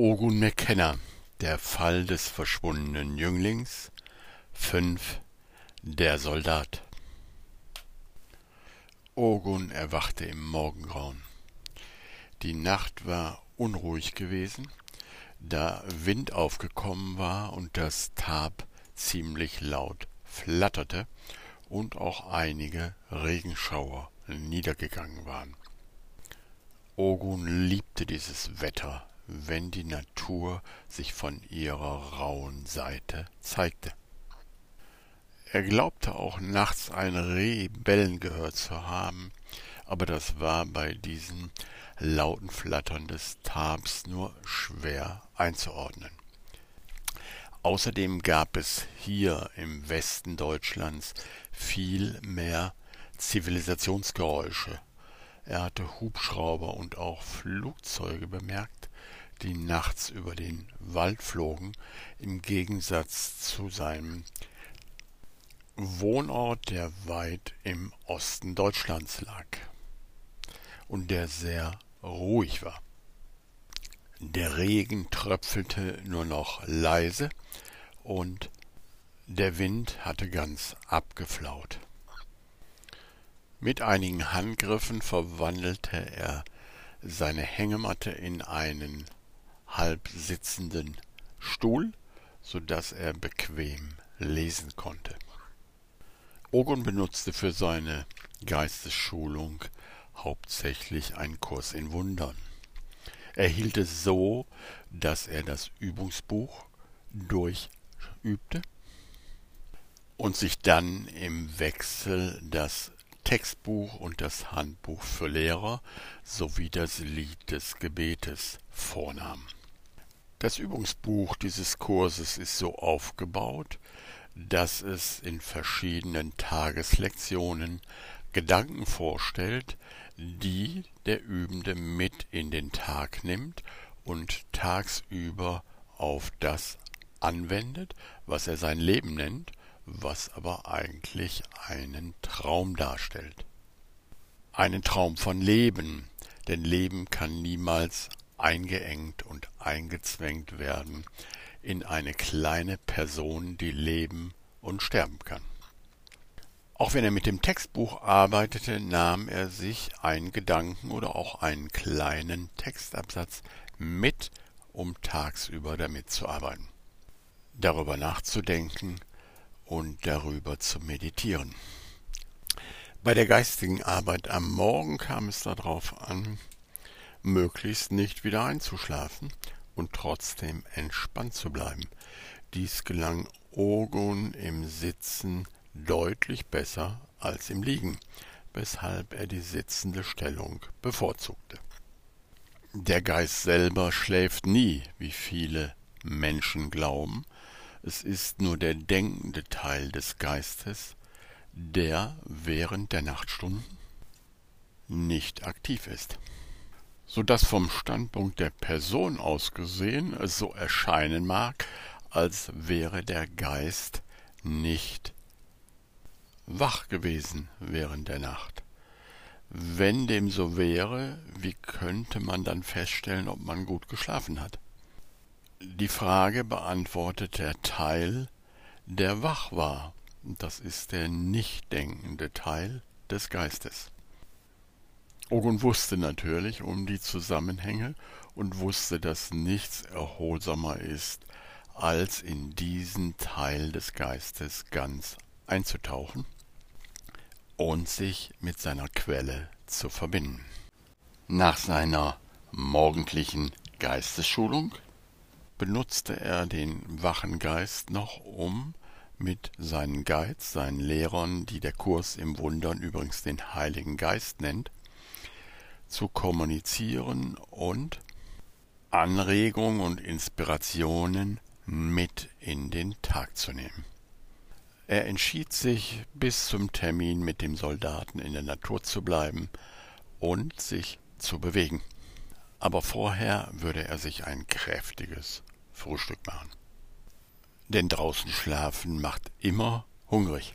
Ogun McKenna Der Fall des verschwundenen Jünglings fünf Der Soldat Ogun erwachte im Morgengrauen. Die Nacht war unruhig gewesen, da Wind aufgekommen war und das Tab ziemlich laut flatterte und auch einige Regenschauer niedergegangen waren. Ogun liebte dieses Wetter wenn die Natur sich von ihrer rauen Seite zeigte. Er glaubte auch nachts ein Reh bellen gehört zu haben, aber das war bei diesem lauten Flattern des Tabs nur schwer einzuordnen. Außerdem gab es hier im Westen Deutschlands viel mehr Zivilisationsgeräusche. Er hatte Hubschrauber und auch Flugzeuge bemerkt, die nachts über den Wald flogen, im Gegensatz zu seinem Wohnort, der weit im Osten Deutschlands lag und der sehr ruhig war. Der Regen tröpfelte nur noch leise und der Wind hatte ganz abgeflaut. Mit einigen Handgriffen verwandelte er seine Hängematte in einen halb sitzenden Stuhl, so dass er bequem lesen konnte. Ogun benutzte für seine Geistesschulung hauptsächlich einen Kurs in Wundern. Er hielt es so, dass er das Übungsbuch durchübte und sich dann im Wechsel das Textbuch und das Handbuch für Lehrer sowie das Lied des Gebetes vornahm. Das Übungsbuch dieses Kurses ist so aufgebaut, dass es in verschiedenen Tageslektionen Gedanken vorstellt, die der Übende mit in den Tag nimmt und tagsüber auf das anwendet, was er sein Leben nennt, was aber eigentlich einen Traum darstellt. Einen Traum von Leben, denn Leben kann niemals eingeengt und eingezwängt werden in eine kleine Person, die leben und sterben kann. Auch wenn er mit dem Textbuch arbeitete, nahm er sich einen Gedanken oder auch einen kleinen Textabsatz mit, um tagsüber damit zu arbeiten, darüber nachzudenken und darüber zu meditieren. Bei der geistigen Arbeit am Morgen kam es darauf an, möglichst nicht wieder einzuschlafen und trotzdem entspannt zu bleiben. Dies gelang Ogun im Sitzen deutlich besser als im Liegen, weshalb er die sitzende Stellung bevorzugte. Der Geist selber schläft nie, wie viele Menschen glauben, es ist nur der denkende Teil des Geistes, der während der Nachtstunden nicht aktiv ist so dass vom Standpunkt der Person aus gesehen es so erscheinen mag, als wäre der Geist nicht wach gewesen während der Nacht. Wenn dem so wäre, wie könnte man dann feststellen, ob man gut geschlafen hat? Die Frage beantwortet der Teil, der wach war, das ist der nicht denkende Teil des Geistes. Ogun wusste natürlich um die Zusammenhänge und wusste, dass nichts erholsamer ist, als in diesen Teil des Geistes ganz einzutauchen und sich mit seiner Quelle zu verbinden. Nach seiner morgendlichen Geistesschulung benutzte er den wachen Geist noch, um mit seinen Guides, seinen Lehrern, die der Kurs im Wundern übrigens den Heiligen Geist nennt, zu kommunizieren und Anregungen und Inspirationen mit in den Tag zu nehmen. Er entschied sich, bis zum Termin mit dem Soldaten in der Natur zu bleiben und sich zu bewegen. Aber vorher würde er sich ein kräftiges Frühstück machen. Denn draußen schlafen macht immer hungrig.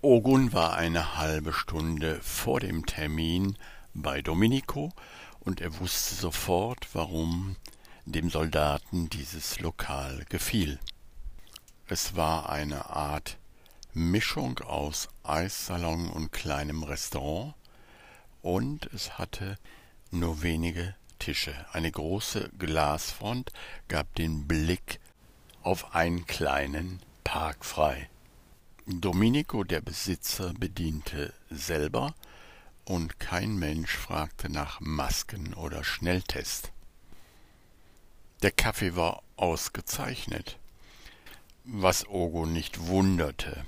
Ogun war eine halbe Stunde vor dem Termin bei Domenico und er wusste sofort, warum dem Soldaten dieses Lokal gefiel. Es war eine Art Mischung aus Eissalon und kleinem Restaurant, und es hatte nur wenige Tische. Eine große Glasfront gab den Blick auf einen kleinen Park frei. Domenico, der Besitzer, bediente selber, und kein Mensch fragte nach Masken oder Schnelltest. Der Kaffee war ausgezeichnet, was Ogo nicht wunderte,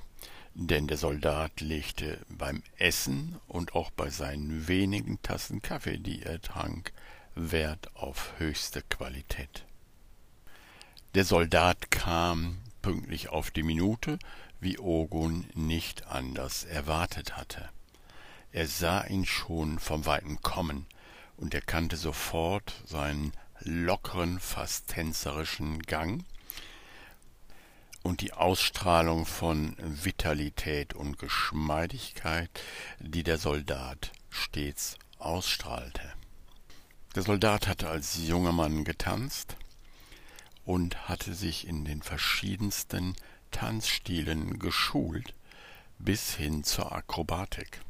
denn der Soldat legte beim Essen und auch bei seinen wenigen Tassen Kaffee, die er trank, Wert auf höchste Qualität. Der Soldat kam pünktlich auf die Minute, wie Ogun nicht anders erwartet hatte. Er sah ihn schon vom Weiten kommen und erkannte sofort seinen lockeren, fast tänzerischen Gang und die Ausstrahlung von Vitalität und Geschmeidigkeit, die der Soldat stets ausstrahlte. Der Soldat hatte als junger Mann getanzt und hatte sich in den verschiedensten Tanzstilen geschult bis hin zur Akrobatik.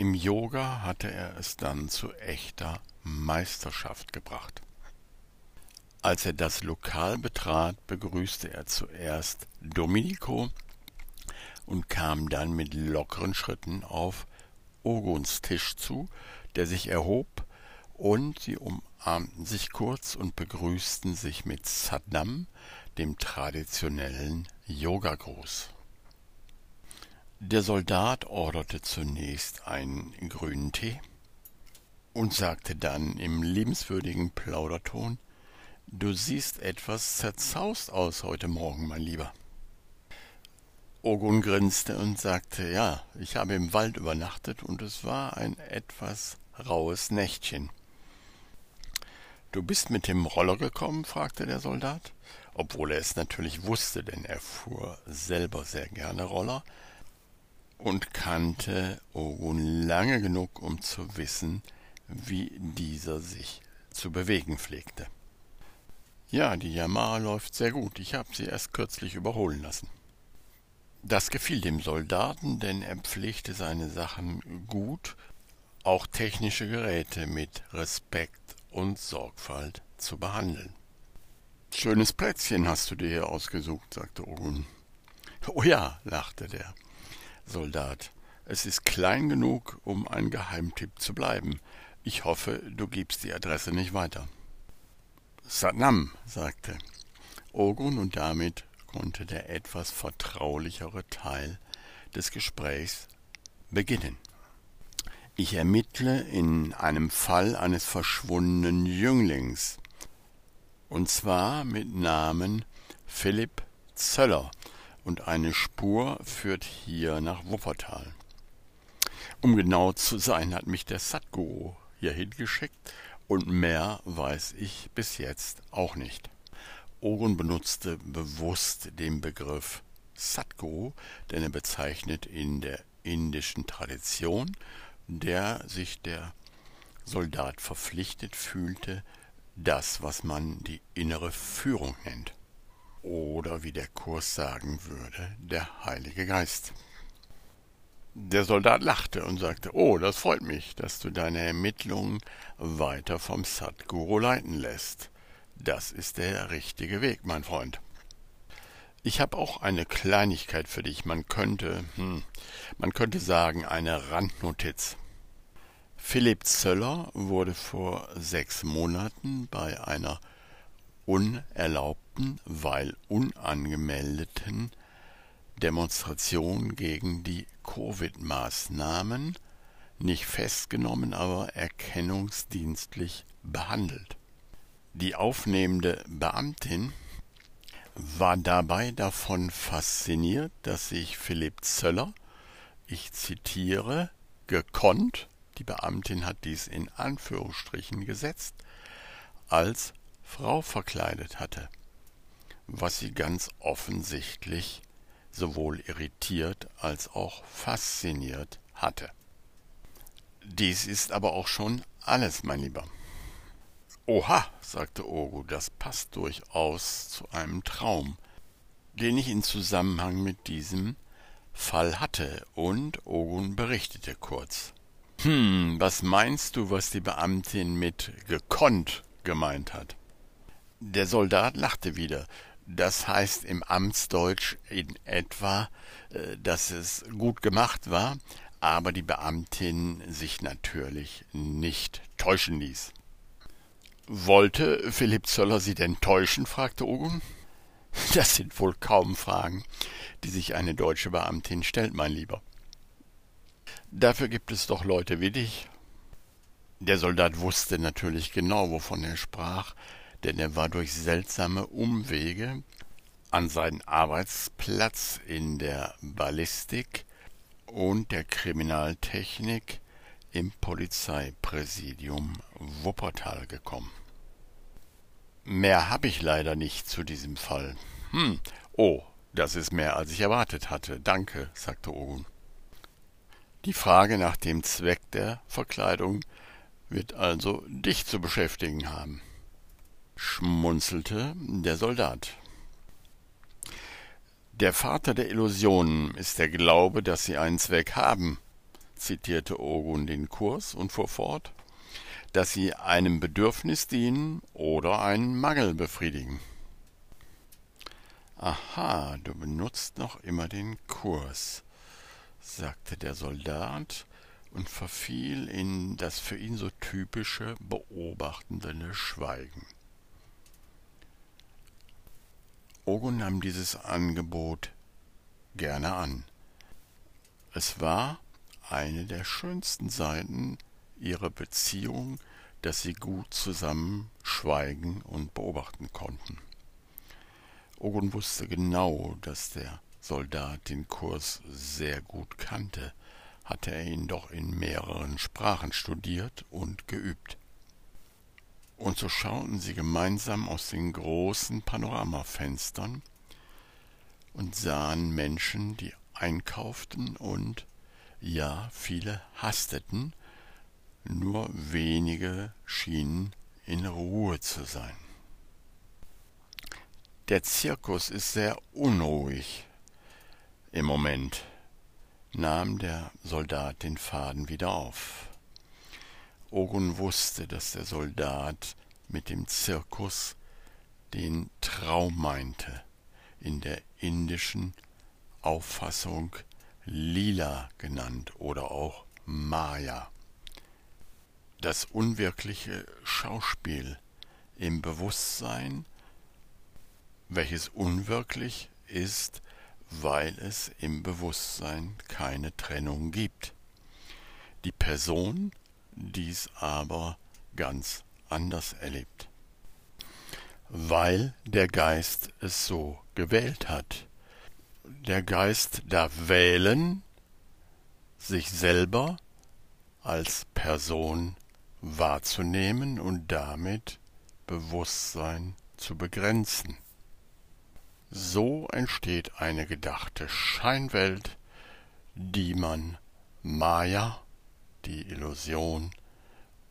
Im Yoga hatte er es dann zu echter Meisterschaft gebracht. Als er das Lokal betrat, begrüßte er zuerst Domenico und kam dann mit lockeren Schritten auf Oguns Tisch zu, der sich erhob, und sie umarmten sich kurz und begrüßten sich mit Saddam, dem traditionellen Yogagruß. Der Soldat orderte zunächst einen grünen Tee und sagte dann im liebenswürdigen Plauderton Du siehst etwas zerzaust aus heute Morgen, mein Lieber. Ogun grinste und sagte, ja, ich habe im Wald übernachtet und es war ein etwas rauhes Nächtchen. Du bist mit dem Roller gekommen? fragte der Soldat, obwohl er es natürlich wusste, denn er fuhr selber sehr gerne Roller und kannte Ogun lange genug, um zu wissen, wie dieser sich zu bewegen pflegte. Ja, die Yamaha läuft sehr gut. Ich habe sie erst kürzlich überholen lassen. Das gefiel dem Soldaten, denn er pflegte seine Sachen gut, auch technische Geräte mit Respekt und Sorgfalt zu behandeln. Schönes Plätzchen hast du dir hier ausgesucht, sagte Ogun. Oh ja, lachte der Soldat. Es ist klein genug, um ein Geheimtipp zu bleiben. Ich hoffe, du gibst die Adresse nicht weiter. Satnam, sagte Ogun, und damit konnte der etwas vertraulichere Teil des Gesprächs beginnen. Ich ermittle in einem Fall eines verschwundenen Jünglings, und zwar mit Namen Philipp Zöller, und eine Spur führt hier nach Wuppertal. Um genau zu sein, hat mich der Satguru hierhin geschickt und mehr weiß ich bis jetzt auch nicht. Ogun benutzte bewusst den Begriff Satguru, denn er bezeichnet in der indischen Tradition, der sich der Soldat verpflichtet fühlte, das, was man die innere Führung nennt. Oder wie der Kurs sagen würde, der Heilige Geist. Der Soldat lachte und sagte, oh, das freut mich, dass du deine Ermittlungen weiter vom Sadguru leiten lässt. Das ist der richtige Weg, mein Freund. Ich habe auch eine Kleinigkeit für dich. Man könnte, hm, man könnte sagen, eine Randnotiz. Philipp Zöller wurde vor sechs Monaten bei einer unerlaubten, weil unangemeldeten Demonstration gegen die Covid-Maßnahmen nicht festgenommen, aber erkennungsdienstlich behandelt. Die aufnehmende Beamtin war dabei davon fasziniert, dass sich Philipp Zöller, ich zitiere, gekonnt, die Beamtin hat dies in Anführungsstrichen gesetzt, als Frau verkleidet hatte, was sie ganz offensichtlich sowohl irritiert als auch fasziniert hatte. Dies ist aber auch schon alles, mein Lieber. Oha, sagte Ogu, das passt durchaus zu einem Traum, den ich in Zusammenhang mit diesem Fall hatte, und Ogun berichtete kurz. Hm, was meinst du, was die Beamtin mit gekonnt gemeint hat? Der Soldat lachte wieder. Das heißt im Amtsdeutsch in etwa, äh, dass es gut gemacht war, aber die Beamtin sich natürlich nicht täuschen ließ. Wollte Philipp Zöller Sie denn täuschen? fragte Ogun. Das sind wohl kaum Fragen, die sich eine deutsche Beamtin stellt, mein Lieber. Dafür gibt es doch Leute wie dich. Der Soldat wusste natürlich genau, wovon er sprach, denn er war durch seltsame Umwege an seinen Arbeitsplatz in der Ballistik und der Kriminaltechnik im Polizeipräsidium Wuppertal gekommen. Mehr habe ich leider nicht zu diesem Fall. Hm, oh, das ist mehr, als ich erwartet hatte. Danke, sagte Ogun. Die Frage nach dem Zweck der Verkleidung wird also dich zu beschäftigen haben, schmunzelte der Soldat. Der Vater der Illusionen ist der Glaube, dass sie einen Zweck haben, zitierte Ogun den Kurs und fuhr fort, dass sie einem Bedürfnis dienen oder einen Mangel befriedigen. Aha, du benutzt noch immer den Kurs, sagte der Soldat und verfiel in das für ihn so typische beobachtende Schweigen. Ogun nahm dieses Angebot gerne an. Es war eine der schönsten Seiten ihrer Beziehung, dass sie gut zusammen schweigen und beobachten konnten. Ogun wusste genau, dass der Soldat den Kurs sehr gut kannte, hatte er ihn doch in mehreren Sprachen studiert und geübt. Und so schauten sie gemeinsam aus den großen Panoramafenstern und sahen Menschen, die einkauften und ja, viele hasteten, nur wenige schienen in Ruhe zu sein. Der Zirkus ist sehr unruhig im Moment, nahm der Soldat den Faden wieder auf. Ogun wusste, dass der Soldat mit dem Zirkus den Traum meinte, in der indischen Auffassung Lila genannt oder auch Maya. Das unwirkliche Schauspiel im Bewusstsein, welches unwirklich ist, weil es im Bewusstsein keine Trennung gibt. Die Person dies aber ganz anders erlebt, weil der Geist es so gewählt hat der Geist darf wählen, sich selber als Person wahrzunehmen und damit Bewusstsein zu begrenzen. So entsteht eine gedachte Scheinwelt, die man Maya, die Illusion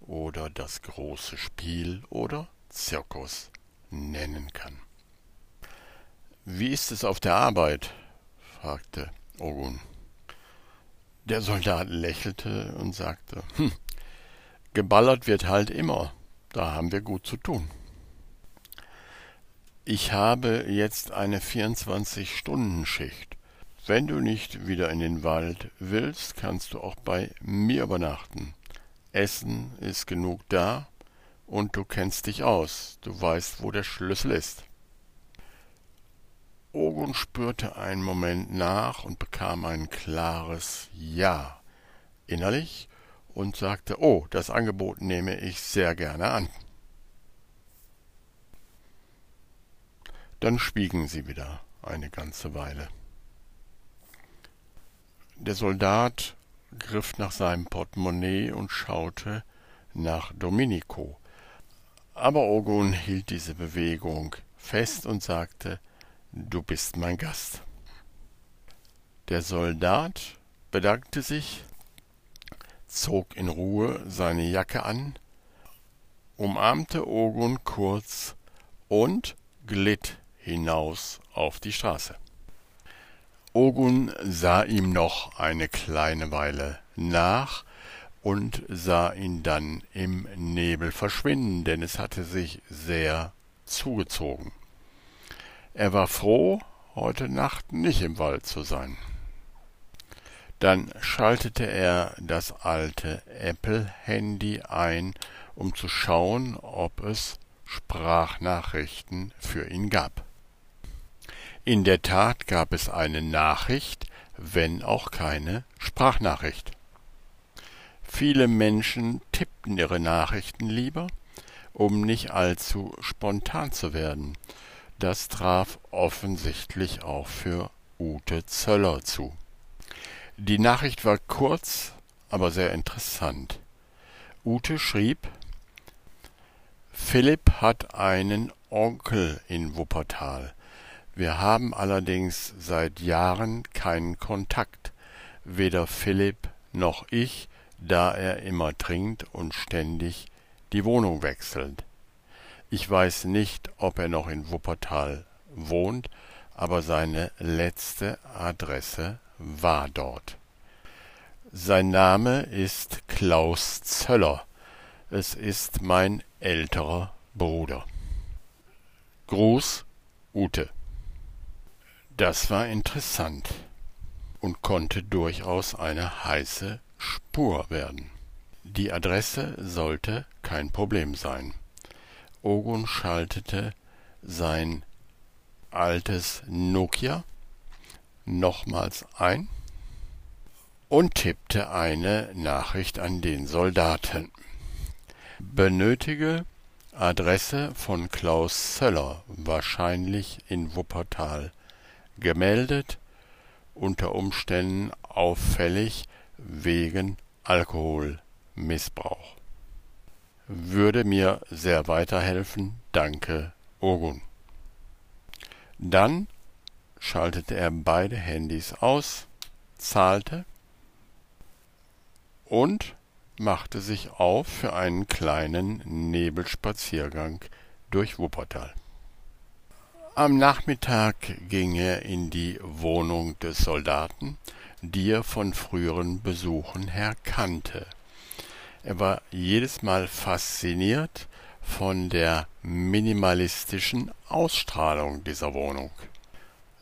oder das große Spiel oder Zirkus nennen kann. Wie ist es auf der Arbeit? fragte Ogun. Der Soldat lächelte und sagte, hm, geballert wird halt immer, da haben wir gut zu tun. Ich habe jetzt eine 24-Stunden-Schicht. Wenn du nicht wieder in den Wald willst, kannst du auch bei mir übernachten. Essen ist genug da und du kennst dich aus. Du weißt, wo der Schlüssel ist. Ogun spürte einen Moment nach und bekam ein klares Ja innerlich und sagte, oh, das Angebot nehme ich sehr gerne an. Dann schwiegen sie wieder eine ganze Weile. Der Soldat griff nach seinem Portemonnaie und schaute nach Domenico. Aber Ogun hielt diese Bewegung fest und sagte, Du bist mein Gast. Der Soldat bedankte sich, zog in Ruhe seine Jacke an umarmte Ogun kurz und glitt hinaus auf die Straße. Ogun sah ihm noch eine kleine Weile nach und sah ihn dann im Nebel verschwinden, denn es hatte sich sehr zugezogen. Er war froh, heute Nacht nicht im Wald zu sein. Dann schaltete er das alte Apple-Handy ein, um zu schauen, ob es Sprachnachrichten für ihn gab. In der Tat gab es eine Nachricht, wenn auch keine Sprachnachricht. Viele Menschen tippten ihre Nachrichten lieber, um nicht allzu spontan zu werden. Das traf offensichtlich auch für Ute Zöller zu. Die Nachricht war kurz, aber sehr interessant. Ute schrieb Philipp hat einen Onkel in Wuppertal. Wir haben allerdings seit Jahren keinen Kontakt, weder Philipp noch ich, da er immer trinkt und ständig die Wohnung wechselt. Ich weiß nicht, ob er noch in Wuppertal wohnt, aber seine letzte Adresse war dort. Sein Name ist Klaus Zöller. Es ist mein älterer Bruder. Gruß Ute. Das war interessant und konnte durchaus eine heiße Spur werden. Die Adresse sollte kein Problem sein. Ogun schaltete sein altes Nokia nochmals ein und tippte eine Nachricht an den Soldaten. Benötige Adresse von Klaus Söller, wahrscheinlich in Wuppertal. Gemeldet, unter Umständen auffällig wegen Alkoholmissbrauch würde mir sehr weiterhelfen. Danke, Ogun. Dann schaltete er beide Handys aus, zahlte und machte sich auf für einen kleinen Nebelspaziergang durch Wuppertal. Am Nachmittag ging er in die Wohnung des Soldaten, die er von früheren Besuchen her kannte. Er war jedes Mal fasziniert von der minimalistischen Ausstrahlung dieser Wohnung.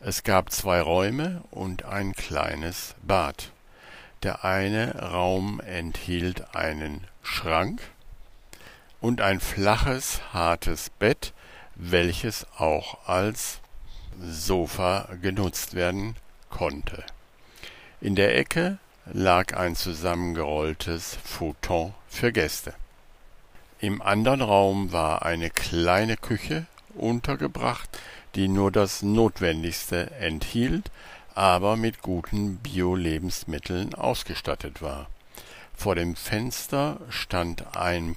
Es gab zwei Räume und ein kleines Bad. Der eine Raum enthielt einen Schrank und ein flaches, hartes Bett, welches auch als Sofa genutzt werden konnte. In der Ecke lag ein zusammengerolltes Futon für Gäste. Im anderen Raum war eine kleine Küche untergebracht, die nur das Notwendigste enthielt, aber mit guten Bio-Lebensmitteln ausgestattet war. Vor dem Fenster stand ein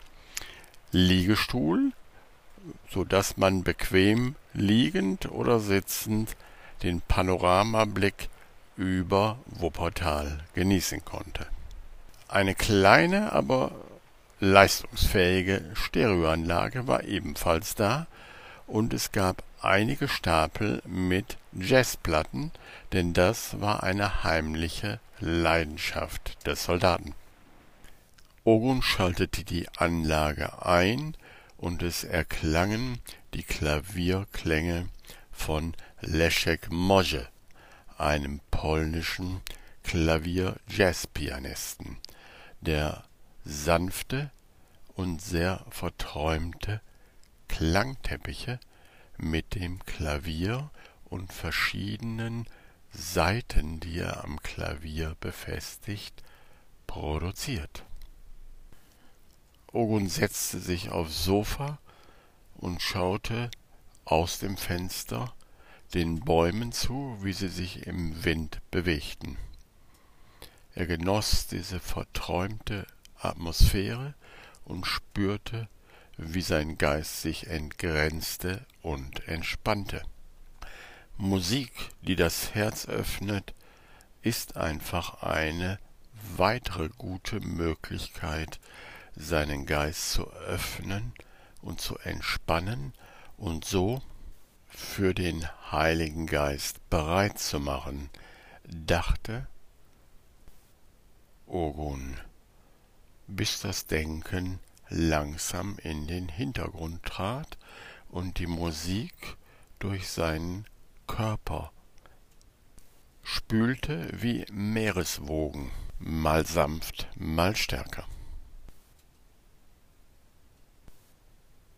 Liegestuhl, so dass man bequem liegend oder sitzend den Panoramablick über Wuppertal genießen konnte. Eine kleine, aber leistungsfähige Stereoanlage war ebenfalls da und es gab einige Stapel mit Jazzplatten, denn das war eine heimliche Leidenschaft des Soldaten. Ogun schaltete die Anlage ein und es erklangen die Klavierklänge von Leszek Może einem polnischen Klavier-Jazzpianisten, der sanfte und sehr verträumte Klangteppiche mit dem Klavier und verschiedenen Saiten, die er am Klavier befestigt, produziert. Ogun setzte sich aufs Sofa und schaute aus dem Fenster den Bäumen zu, wie sie sich im Wind bewegten. Er genoss diese verträumte Atmosphäre und spürte, wie sein Geist sich entgrenzte und entspannte. Musik, die das Herz öffnet, ist einfach eine weitere gute Möglichkeit, seinen Geist zu öffnen und zu entspannen und so für den Heiligen Geist bereit zu machen, dachte Ogun, bis das Denken langsam in den Hintergrund trat und die Musik durch seinen Körper spülte wie Meereswogen, mal sanft, mal stärker.